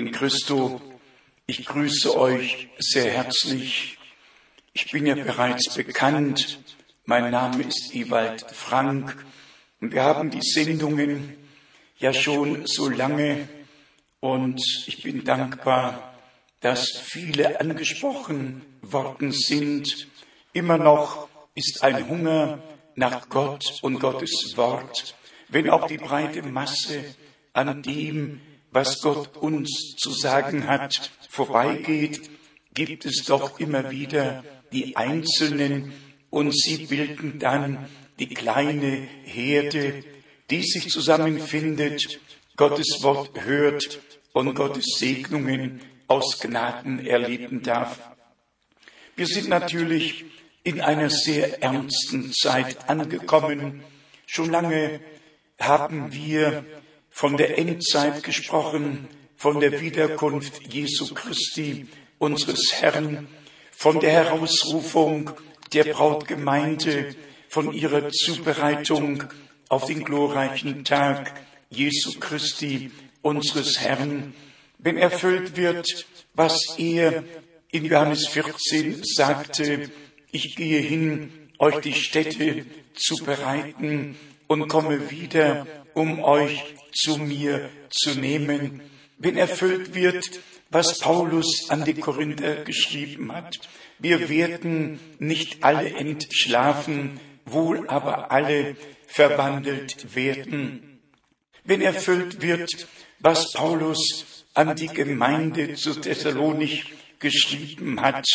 in Christo, ich grüße euch sehr herzlich. Ich bin ja bereits bekannt. Mein Name ist Ewald Frank und wir haben die Sendungen ja schon so lange und ich bin dankbar, dass viele angesprochen worden sind. Immer noch ist ein Hunger nach Gott und Gottes Wort, wenn auch die breite Masse an dem, was Gott uns zu sagen hat, vorbeigeht, gibt es doch immer wieder die Einzelnen und sie bilden dann die kleine Herde, die sich zusammenfindet, Gottes Wort hört und Gottes Segnungen aus Gnaden erleben darf. Wir sind natürlich in einer sehr ernsten Zeit angekommen. Schon lange haben wir von der Endzeit gesprochen, von der Wiederkunft Jesu Christi, unseres Herrn, von der Herausrufung der Brautgemeinde, von ihrer Zubereitung auf den glorreichen Tag Jesu Christi, unseres Herrn, wenn erfüllt wird, was er in Johannes 14 sagte, ich gehe hin, euch die Städte zu bereiten und komme wieder, um euch zu mir zu nehmen. Wenn erfüllt wird, was Paulus an die Korinther geschrieben hat. Wir werden nicht alle entschlafen, wohl aber alle verwandelt werden. Wenn erfüllt wird, was Paulus an die Gemeinde zu Thessalonich geschrieben hat,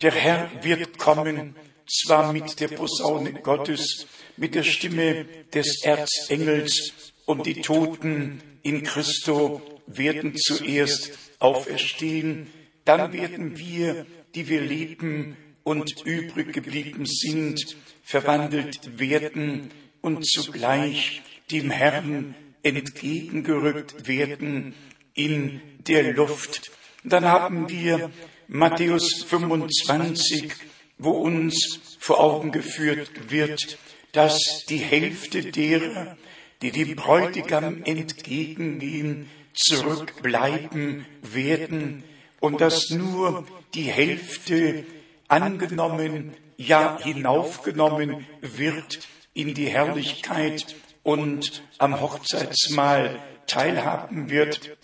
der Herr wird kommen, zwar mit der Posaune Gottes, mit der Stimme des Erzengels, und die Toten in Christo werden zuerst auferstehen, dann werden wir, die wir leben und übrig geblieben sind, verwandelt werden und zugleich dem Herrn entgegengerückt werden in der Luft. Dann haben wir Matthäus 25, wo uns vor Augen geführt wird, dass die Hälfte derer, die dem Bräutigam entgegengehen, zurückbleiben werden und dass nur die Hälfte angenommen, ja hinaufgenommen wird in die Herrlichkeit und am Hochzeitsmahl teilhaben wird.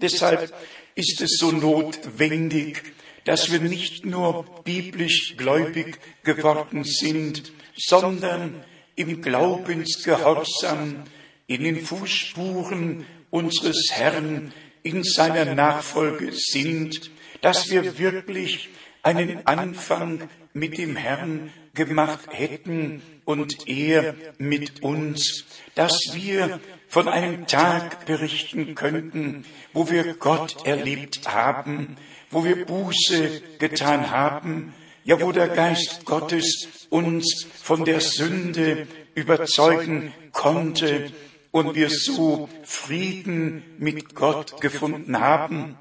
Deshalb ist es so notwendig, dass wir nicht nur biblisch gläubig geworden sind, sondern im Glaubensgehorsam in den Fußspuren unseres Herrn in seiner Nachfolge sind, dass wir wirklich einen Anfang mit dem Herrn gemacht hätten und er mit uns, dass wir von einem Tag berichten könnten, wo wir Gott erlebt haben, wo wir Buße getan haben, ja wo der Geist Gottes uns von der Sünde überzeugen konnte und wir so Frieden mit Gott gefunden haben,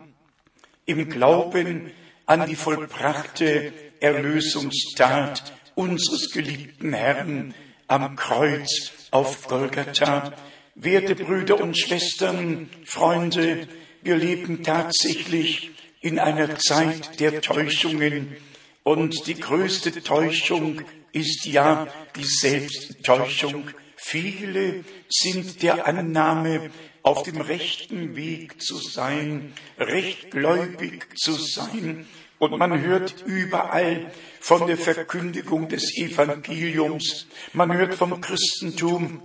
im Glauben an die vollbrachte Erlösungstat unseres geliebten Herrn am Kreuz auf Golgatha. Werte Brüder und Schwestern, Freunde, wir leben tatsächlich in einer Zeit der Täuschungen und die größte Täuschung ist ja die Selbsttäuschung. Viele sind der Annahme, auf dem rechten Weg zu sein, rechtgläubig zu sein. Und man hört überall von der Verkündigung des Evangeliums, man hört vom Christentum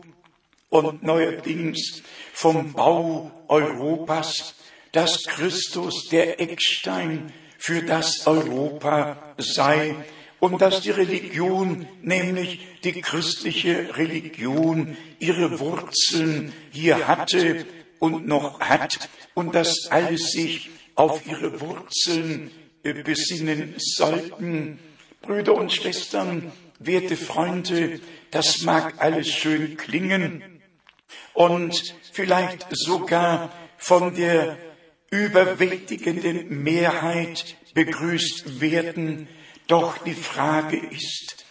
und neuerdings vom Bau Europas, dass Christus der Eckstein für das Europa sei und dass die Religion, nämlich die christliche Religion, ihre Wurzeln hier hatte und noch hat und dass alle sich auf ihre Wurzeln äh, besinnen sollten. Brüder und Schwestern, werte Freunde, das mag alles schön klingen und vielleicht sogar von der überwältigenden Mehrheit begrüßt werden. Doch die Frage ist,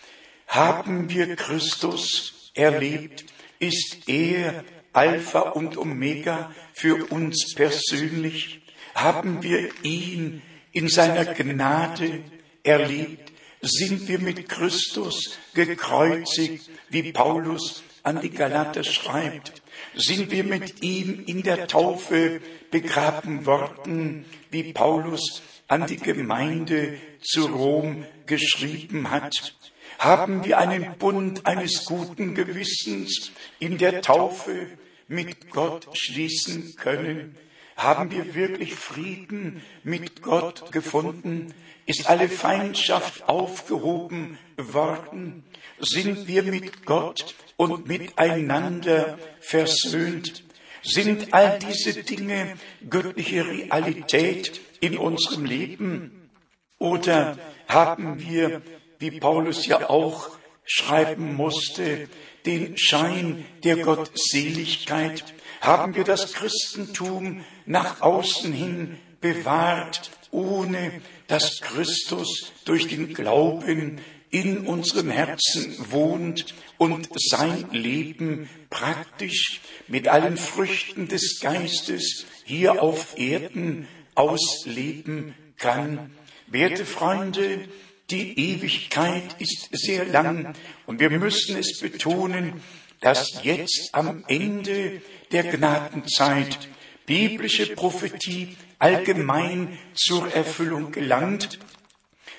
haben wir Christus erlebt? Ist er Alpha und Omega für uns persönlich? Haben wir ihn in seiner Gnade erlebt? Sind wir mit Christus gekreuzigt, wie Paulus an die Galater schreibt? Sind wir mit ihm in der Taufe begraben worden, wie Paulus an die Gemeinde zu Rom geschrieben hat? Haben wir einen Bund eines guten Gewissens in der Taufe mit Gott schließen können? Haben wir wirklich Frieden mit Gott gefunden? Ist alle Feindschaft aufgehoben worden? Sind wir mit Gott und miteinander versöhnt? Sind all diese Dinge göttliche Realität in unserem Leben? Oder haben wir, wie Paulus ja auch schreiben musste, den Schein der Gottseligkeit? Haben wir das Christentum nach außen hin bewahrt, ohne dass Christus durch den Glauben in unserem Herzen wohnt und sein Leben praktisch mit allen Früchten des Geistes hier auf Erden ausleben kann. Werte Freunde, die Ewigkeit ist sehr lang und wir müssen es betonen, dass jetzt am Ende der Gnadenzeit biblische Prophetie allgemein zur Erfüllung gelangt.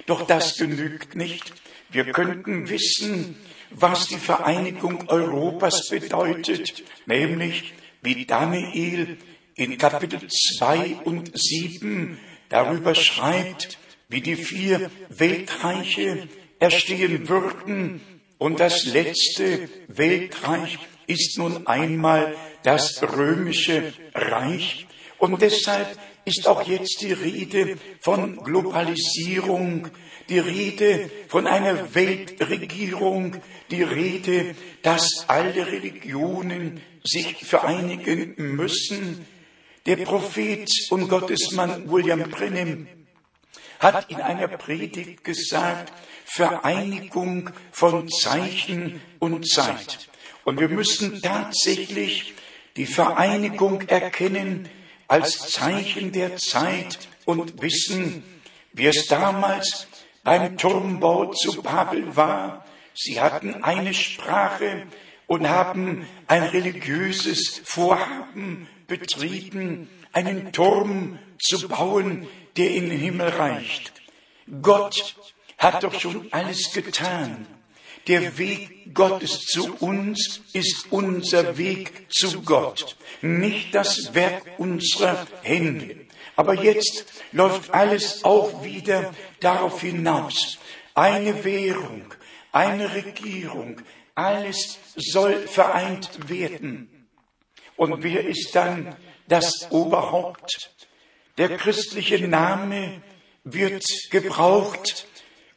Doch das genügt nicht. Wir könnten wissen, was die Vereinigung Europas bedeutet, nämlich wie Daniel in Kapitel 2 und 7 darüber schreibt, wie die vier Weltreiche erstehen würden und das letzte Weltreich ist nun einmal das römische Reich. Und deshalb ist auch jetzt die Rede von Globalisierung, die Rede von einer Weltregierung, die Rede, dass alle Religionen sich vereinigen müssen. Der Prophet und Gottesmann William Brennan hat in einer Predigt gesagt, Vereinigung von Zeichen und Zeit. Und wir müssen tatsächlich die Vereinigung erkennen als Zeichen der Zeit und wissen, wie es damals beim Turmbau zu Babel war. Sie hatten eine Sprache und haben ein religiöses Vorhaben betrieben, einen Turm zu bauen, der in den Himmel reicht. Gott hat doch schon alles getan. Der Weg Gottes zu uns ist unser Weg zu Gott, nicht das Werk unserer Hände. Aber jetzt läuft alles auch wieder darauf hinaus. Eine Währung, eine Regierung, alles soll vereint werden. Und wer ist dann das Oberhaupt? Der christliche Name wird gebraucht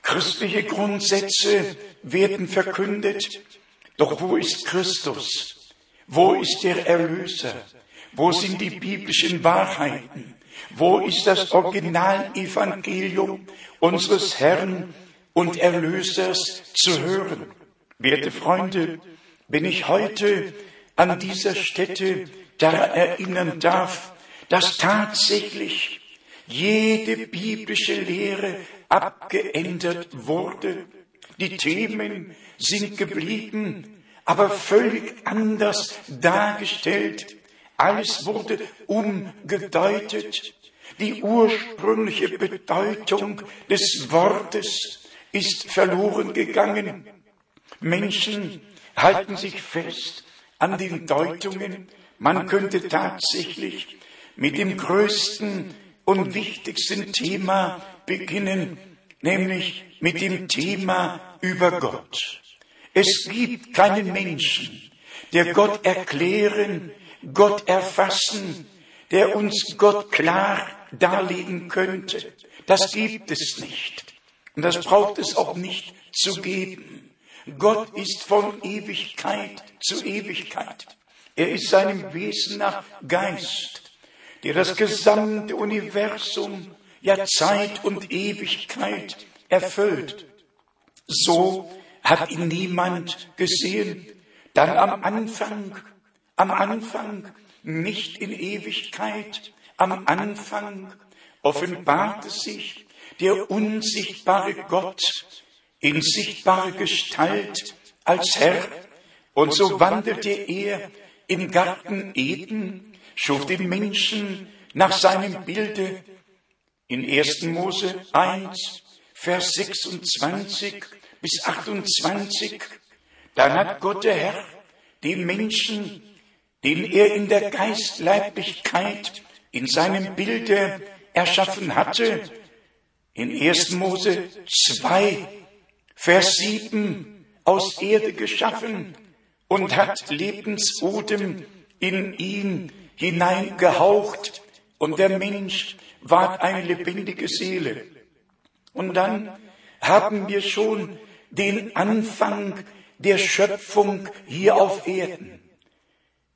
Christliche Grundsätze werden verkündet. Doch wo ist Christus? Wo ist der Erlöser? Wo sind die biblischen Wahrheiten? Wo ist das Originalevangelium unseres Herrn und Erlösers zu hören? Werte Freunde, wenn ich heute an dieser Stätte daran erinnern darf, dass tatsächlich jede biblische Lehre abgeändert wurde. Die Themen sind geblieben, aber völlig anders dargestellt. Alles wurde umgedeutet. Die ursprüngliche Bedeutung des Wortes ist verloren gegangen. Menschen halten sich fest an den Deutungen. Man könnte tatsächlich mit dem größten und wichtigsten Thema beginnen, nämlich mit dem Thema über Gott. Es gibt keinen Menschen, der Gott erklären Gott erfassen, der uns Gott klar darlegen könnte. Das gibt es nicht. Und das braucht es auch nicht zu geben. Gott ist von Ewigkeit zu Ewigkeit. Er ist seinem Wesen nach Geist, der das gesamte Universum, ja Zeit und Ewigkeit erfüllt. So hat ihn niemand gesehen. Dann am Anfang, am Anfang, nicht in Ewigkeit, am Anfang offenbarte sich der unsichtbare Gott in sichtbare Gestalt als Herr. Und so wandelte er im Garten Eden, schuf den Menschen nach seinem Bilde. In 1. Mose 1, Vers 26 bis 28, dann hat Gott der Herr den Menschen, den er in der Geistleiblichkeit in seinem Bilde erschaffen hatte, in 1. Mose 2, Vers 7, aus Erde geschaffen und hat Lebensodem in ihn hineingehaucht und der Mensch ward eine lebendige Seele. Und dann haben wir schon den Anfang der Schöpfung hier auf Erden.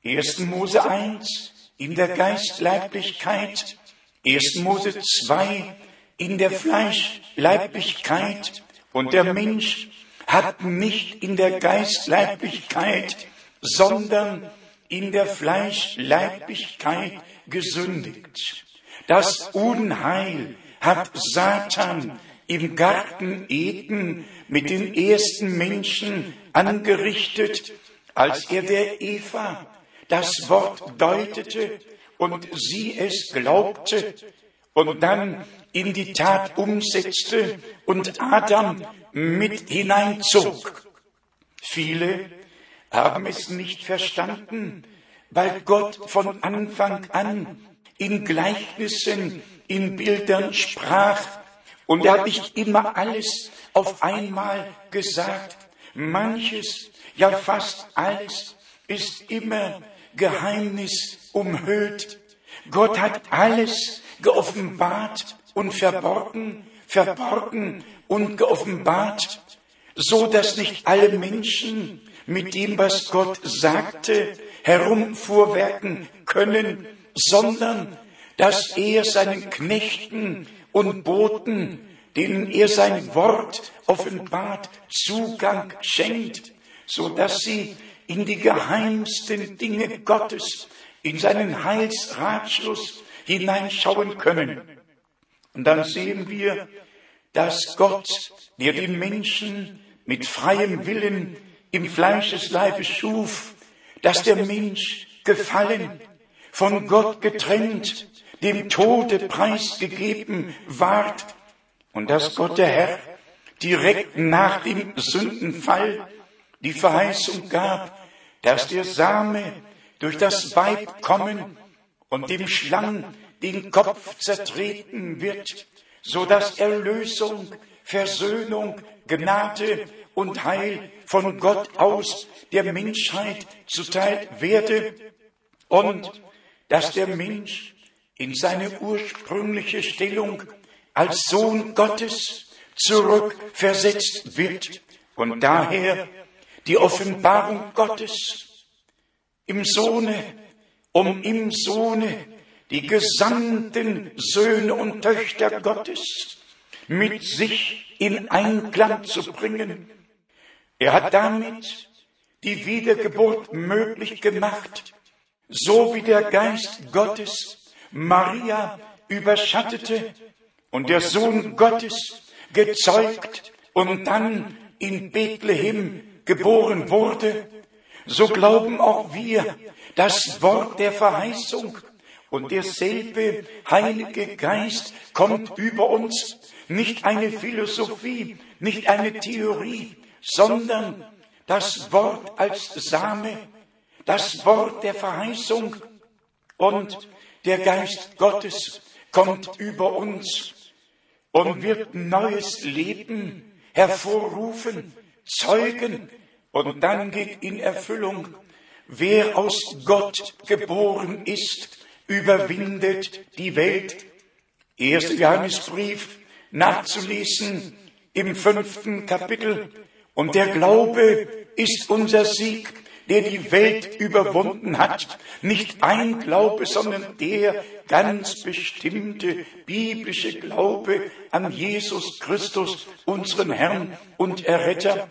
1. Mose 1 in der Geistleiblichkeit, 1. Mose 2 in der Fleischleiblichkeit und der Mensch hat nicht in der Geistleiblichkeit, sondern in der Fleischleiblichkeit gesündigt. Das Unheil hat Satan im Garten Eden mit den ersten Menschen angerichtet, als er der Eva das Wort deutete und sie es glaubte und dann in die Tat umsetzte und Adam mit hineinzog. Viele haben es nicht verstanden, weil Gott von Anfang an in Gleichnissen, in Bildern sprach und er hat nicht immer alles auf einmal gesagt. Manches, ja fast alles ist immer Geheimnis umhüllt. Gott hat alles geoffenbart und verborgen, verborgen und geoffenbart, so dass nicht alle Menschen mit dem, was Gott sagte, herumfuhrwerken können, sondern dass er seinen Knechten und Boten, denen er sein Wort offenbart, Zugang schenkt, so dass sie in die geheimsten Dinge Gottes, in seinen Heilsratschluss hineinschauen können. Und dann sehen wir, dass Gott, der den Menschen mit freiem Willen im Fleischesleibe schuf, dass der Mensch gefallen, von Gott getrennt, dem Tode preisgegeben ward. Und dass Gott der Herr direkt nach dem Sündenfall die Verheißung gab, dass der Same durch das Weib kommen und dem Schlang den Kopf zertreten wird, so dass Erlösung, Versöhnung, Gnade und Heil von Gott aus der Menschheit zuteil werde und dass der Mensch in seine ursprüngliche Stellung als Sohn Gottes zurückversetzt wird und daher die Offenbarung Gottes im Sohne, um im Sohne die gesamten Söhne und Töchter Gottes mit sich in Einklang zu bringen. Er hat damit die Wiedergeburt möglich gemacht, so wie der Geist Gottes Maria überschattete und der Sohn Gottes gezeugt und dann in Bethlehem geboren wurde, so glauben auch wir das Wort der Verheißung und derselbe Heilige Geist kommt über uns, nicht eine Philosophie, nicht eine Theorie, sondern das Wort als Same, das Wort der Verheißung. Und der Geist Gottes kommt über uns. und wird neues Leben hervorrufen, zeugen. Und dann geht in Erfüllung, wer aus Gott geboren ist, überwindet die Welt. Erster Johannesbrief nachzulesen im fünften Kapitel. Und der Glaube ist unser Sieg, der die Welt überwunden hat. Nicht ein Glaube, sondern der ganz bestimmte biblische Glaube an Jesus Christus, unseren Herrn und Erretter.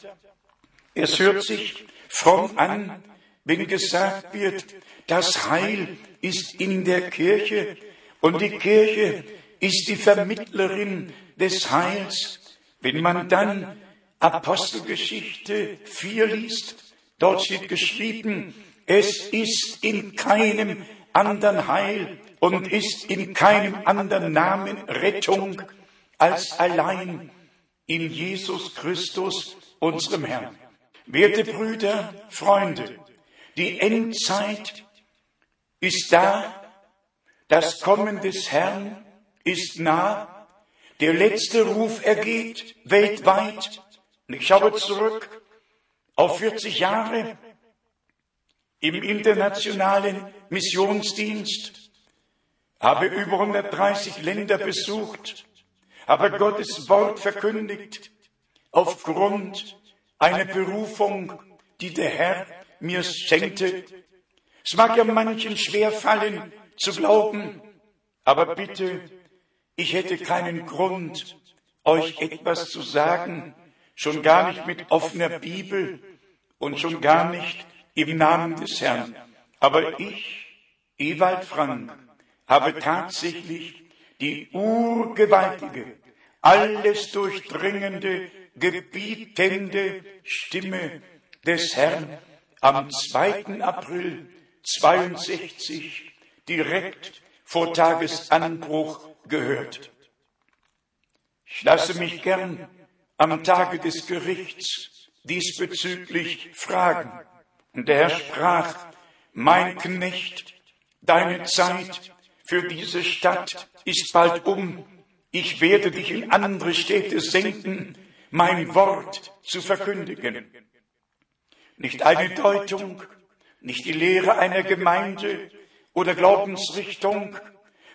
Es hört sich fromm an, wenn gesagt wird, das Heil ist in der Kirche und die Kirche ist die Vermittlerin des Heils. Wenn man dann Apostelgeschichte 4 liest, Dort steht geschrieben, es ist in keinem anderen Heil und ist in keinem anderen Namen Rettung als allein in Jesus Christus, unserem Herrn. Werte Brüder, Freunde, die Endzeit ist da, das Kommen des Herrn ist nah, der letzte Ruf ergeht weltweit. Und ich schaue zurück auf 40 Jahre im internationalen Missionsdienst, habe über 130 Länder besucht, habe Gottes Wort verkündigt aufgrund einer Berufung, die der Herr mir schenkte. Es mag ja manchen schwer fallen zu glauben, aber bitte, ich hätte keinen Grund, euch etwas zu sagen, schon gar nicht mit offener Bibel und schon gar nicht im Namen des Herrn. Aber ich, Ewald Frank, habe tatsächlich die urgewaltige, alles durchdringende, gebietende Stimme des Herrn am 2. April 62 direkt vor Tagesanbruch gehört. Ich lasse mich gern am Tage des Gerichts diesbezüglich fragen. Und der Herr sprach, mein Knecht, deine Zeit für diese Stadt ist bald um. Ich werde dich in andere Städte senden, mein Wort zu verkündigen. Nicht eine Deutung, nicht die Lehre einer Gemeinde oder Glaubensrichtung,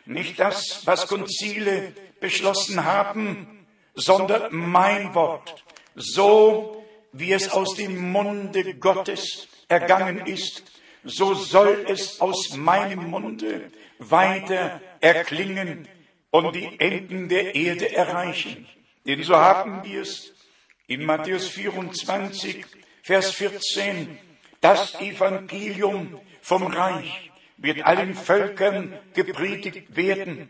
nicht das, was Konzile beschlossen haben, sondern mein Wort, so wie es aus dem Munde Gottes ergangen ist, so soll es aus meinem Munde weiter erklingen und die Enden der Erde erreichen. Denn so haben wir es in Matthäus 24, Vers 14, das Evangelium vom Reich wird allen Völkern gepredigt werden.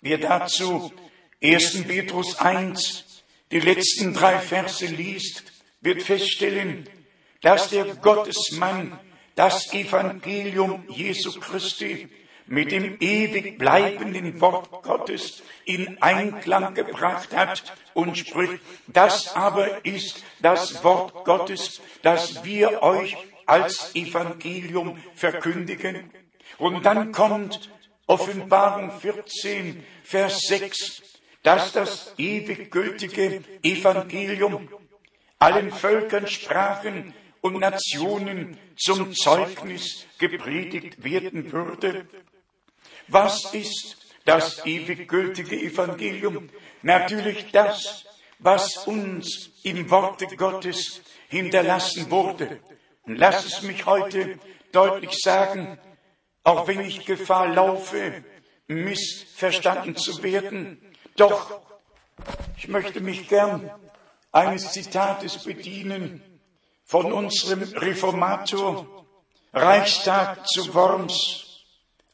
Wer dazu 1. Petrus 1, die letzten drei Verse liest, wird feststellen, dass der Gottesmann das Evangelium Jesu Christi mit dem ewig bleibenden Wort Gottes in Einklang gebracht hat und spricht, das aber ist das Wort Gottes, das wir euch als Evangelium verkündigen. Und dann kommt Offenbarung 14, Vers 6, dass das ewig gültige Evangelium allen Völkern, Sprachen und Nationen zum Zeugnis gepredigt werden würde. Was ist das ewig gültige Evangelium? Natürlich das, was uns im Worte Gottes hinterlassen wurde. Und lass es mich heute deutlich sagen, auch wenn ich Gefahr laufe, missverstanden zu werden, doch, ich möchte mich gern eines Zitates bedienen von unserem Reformator Reichstag zu Worms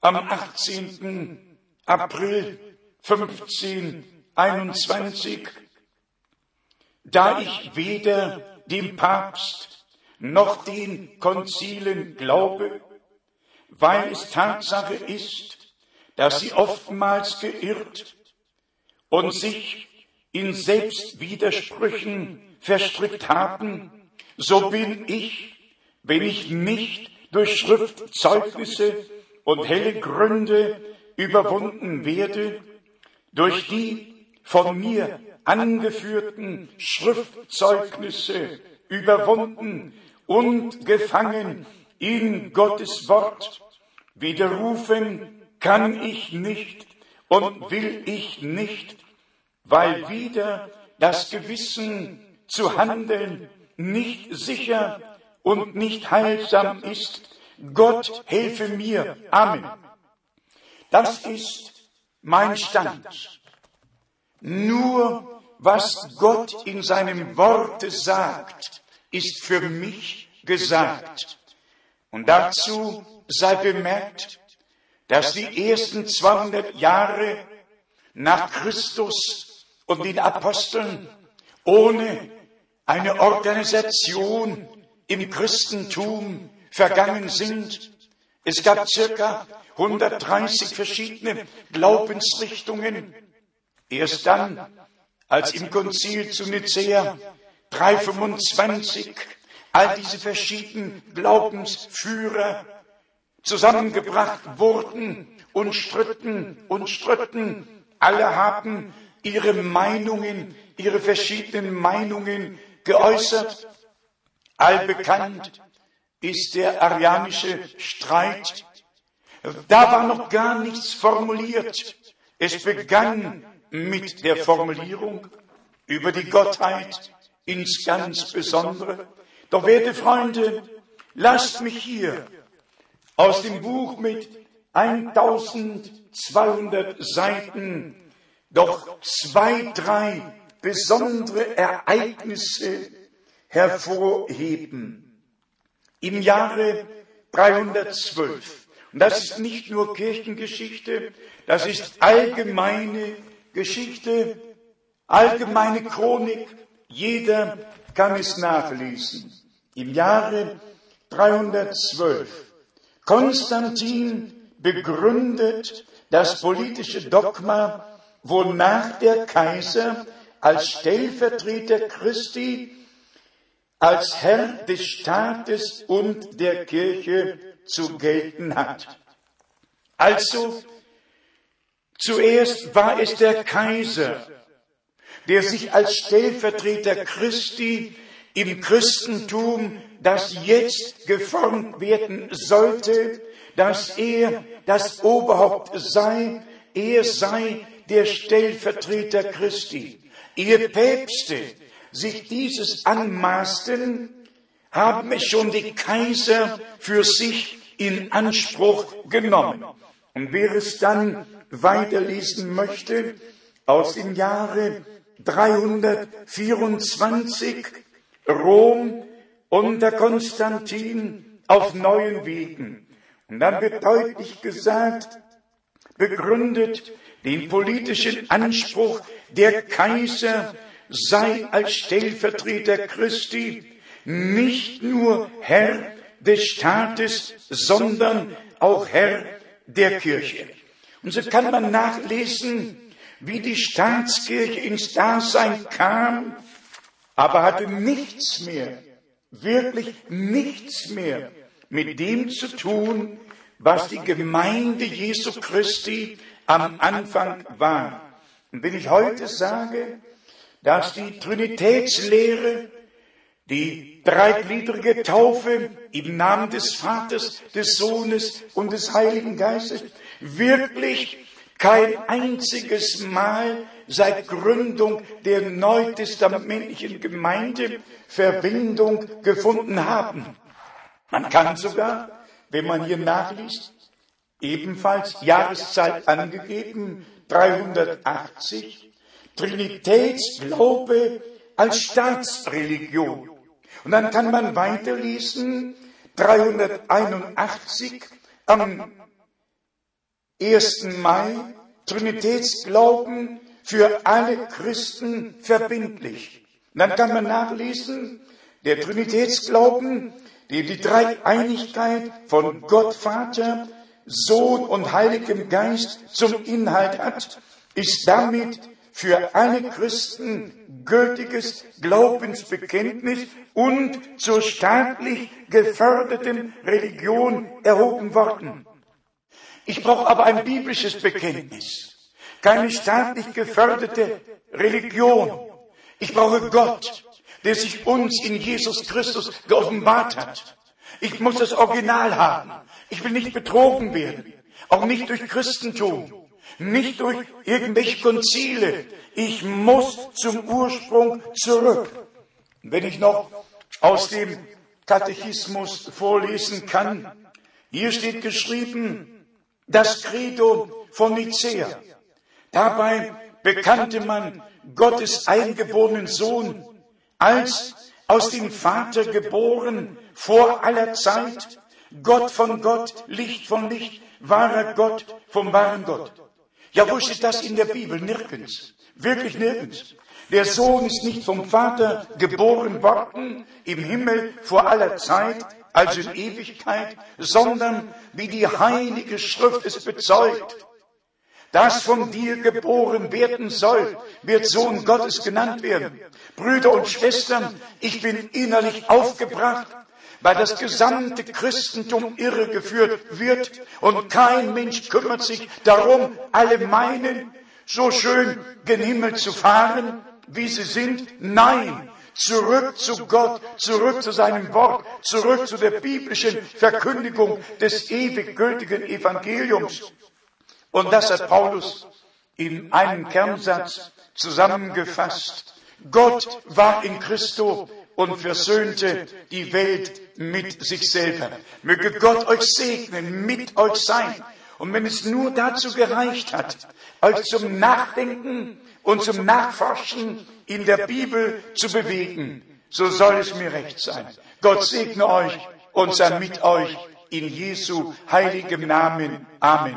am 18. April 1521. Da ich weder dem Papst noch den Konzilen glaube, weil es Tatsache ist, dass sie oftmals geirrt und sich in Selbstwidersprüchen verstrickt haben, so bin ich, wenn ich nicht durch Schriftzeugnisse und helle Gründe überwunden werde, durch die von mir angeführten Schriftzeugnisse überwunden und gefangen in Gottes Wort. Widerrufen kann ich nicht und will ich nicht, weil wieder das Gewissen zu handeln nicht sicher und nicht heilsam ist. Gott helfe mir. Amen. Das ist mein Stand. Nur was Gott in seinem Worte sagt, ist für mich gesagt. Und dazu sei bemerkt, dass die ersten 200 Jahre nach Christus und den Aposteln ohne eine Organisation im Christentum vergangen sind. Es gab circa 130 verschiedene Glaubensrichtungen. Erst dann, als im Konzil zu Nicäa 325 all diese verschiedenen Glaubensführer zusammengebracht wurden und stritten und stritten. Alle haben ihre Meinungen, ihre verschiedenen Meinungen geäußert. Allbekannt ist der arianische Streit. Da war noch gar nichts formuliert. Es begann mit der Formulierung über die Gottheit ins ganz Besondere. Doch werte Freunde, lasst mich hier aus dem Buch mit 1200 Seiten doch zwei, drei besondere Ereignisse hervorheben. Im Jahre 312, und das ist nicht nur Kirchengeschichte, das ist allgemeine Geschichte, allgemeine Chronik, jeder kann es nachlesen. Im Jahre 312 Konstantin begründet das politische Dogma, wonach der Kaiser als Stellvertreter Christi, als Herr des Staates und der Kirche zu gelten hat. Also, zuerst war es der Kaiser, der sich als Stellvertreter Christi im Christentum, das jetzt geformt werden sollte, dass er das Oberhaupt sei, er sei der Stellvertreter Christi. Ihr Päpste sich dieses anmaßten, haben es schon die Kaiser für sich in Anspruch genommen. Und wer es dann weiterlesen möchte, aus dem Jahre 324 Rom unter Konstantin auf neuen Wegen. Und dann wird deutlich gesagt, begründet den politischen Anspruch, der Kaiser sei als Stellvertreter Christi nicht nur Herr des Staates, sondern auch Herr der Kirche. Und so kann man nachlesen, wie die Staatskirche ins Dasein kam, aber hatte nichts mehr, wirklich nichts mehr mit dem zu tun, was die Gemeinde Jesu Christi am Anfang war. Und wenn ich heute sage, dass die Trinitätslehre, die dreigliedrige Taufe im Namen des Vaters, des Sohnes und des Heiligen Geistes wirklich kein einziges Mal seit Gründung der neutestamentlichen Gemeinde Verbindung gefunden haben. Man kann sogar, wenn man hier nachliest, ebenfalls Jahreszeit angegeben, 380, Trinitätsglaube als Staatsreligion. Und dann kann man weiterlesen, 381 am 1. Mai, Trinitätsglauben für alle Christen verbindlich. Und dann kann man nachlesen, der Trinitätsglauben, der die Dreieinigkeit von Gott Vater, Sohn und Heiligem Geist zum Inhalt hat, ist damit für alle Christen gültiges Glaubensbekenntnis und zur staatlich geförderten Religion erhoben worden. Ich brauche aber ein biblisches Bekenntnis, keine staatlich geförderte Religion. Ich brauche Gott, der sich uns in Jesus Christus geoffenbart hat. Ich muss das Original haben. Ich will nicht betrogen werden. Auch nicht durch Christentum. Nicht durch irgendwelche Konzile. Ich muss zum Ursprung zurück. Wenn ich noch aus dem Katechismus vorlesen kann, hier steht geschrieben, das Credo von Nicea. Dabei bekannte man Gottes eingeborenen Sohn als aus dem Vater geboren vor aller Zeit, Gott von Gott, Licht von Licht, wahrer Gott vom wahren Gott. Ja, wo steht das in der Bibel? Nirgends. Wirklich nirgends. Der Sohn ist nicht vom Vater geboren worden im Himmel vor aller Zeit, also in Ewigkeit, sondern wie die Heilige Schrift es bezeugt. Das von dir geboren werden soll, wird Sohn Gottes genannt werden. Brüder und Schwestern, ich bin innerlich aufgebracht, weil das gesamte Christentum irregeführt wird und kein Mensch kümmert sich darum, alle meinen, so schön gen Himmel zu fahren, wie sie sind. Nein, zurück zu Gott, zurück zu seinem Wort, zurück zu der biblischen Verkündigung des ewig gültigen Evangeliums. Und das hat Paulus in einem Kernsatz zusammengefasst. Gott war in Christo und versöhnte die Welt mit sich selber. Möge Gott euch segnen, mit euch sein. Und wenn es nur dazu gereicht hat, euch zum Nachdenken und zum Nachforschen in der Bibel zu bewegen, so soll es mir recht sein. Gott segne euch und sei mit euch in Jesu heiligem Namen. Amen.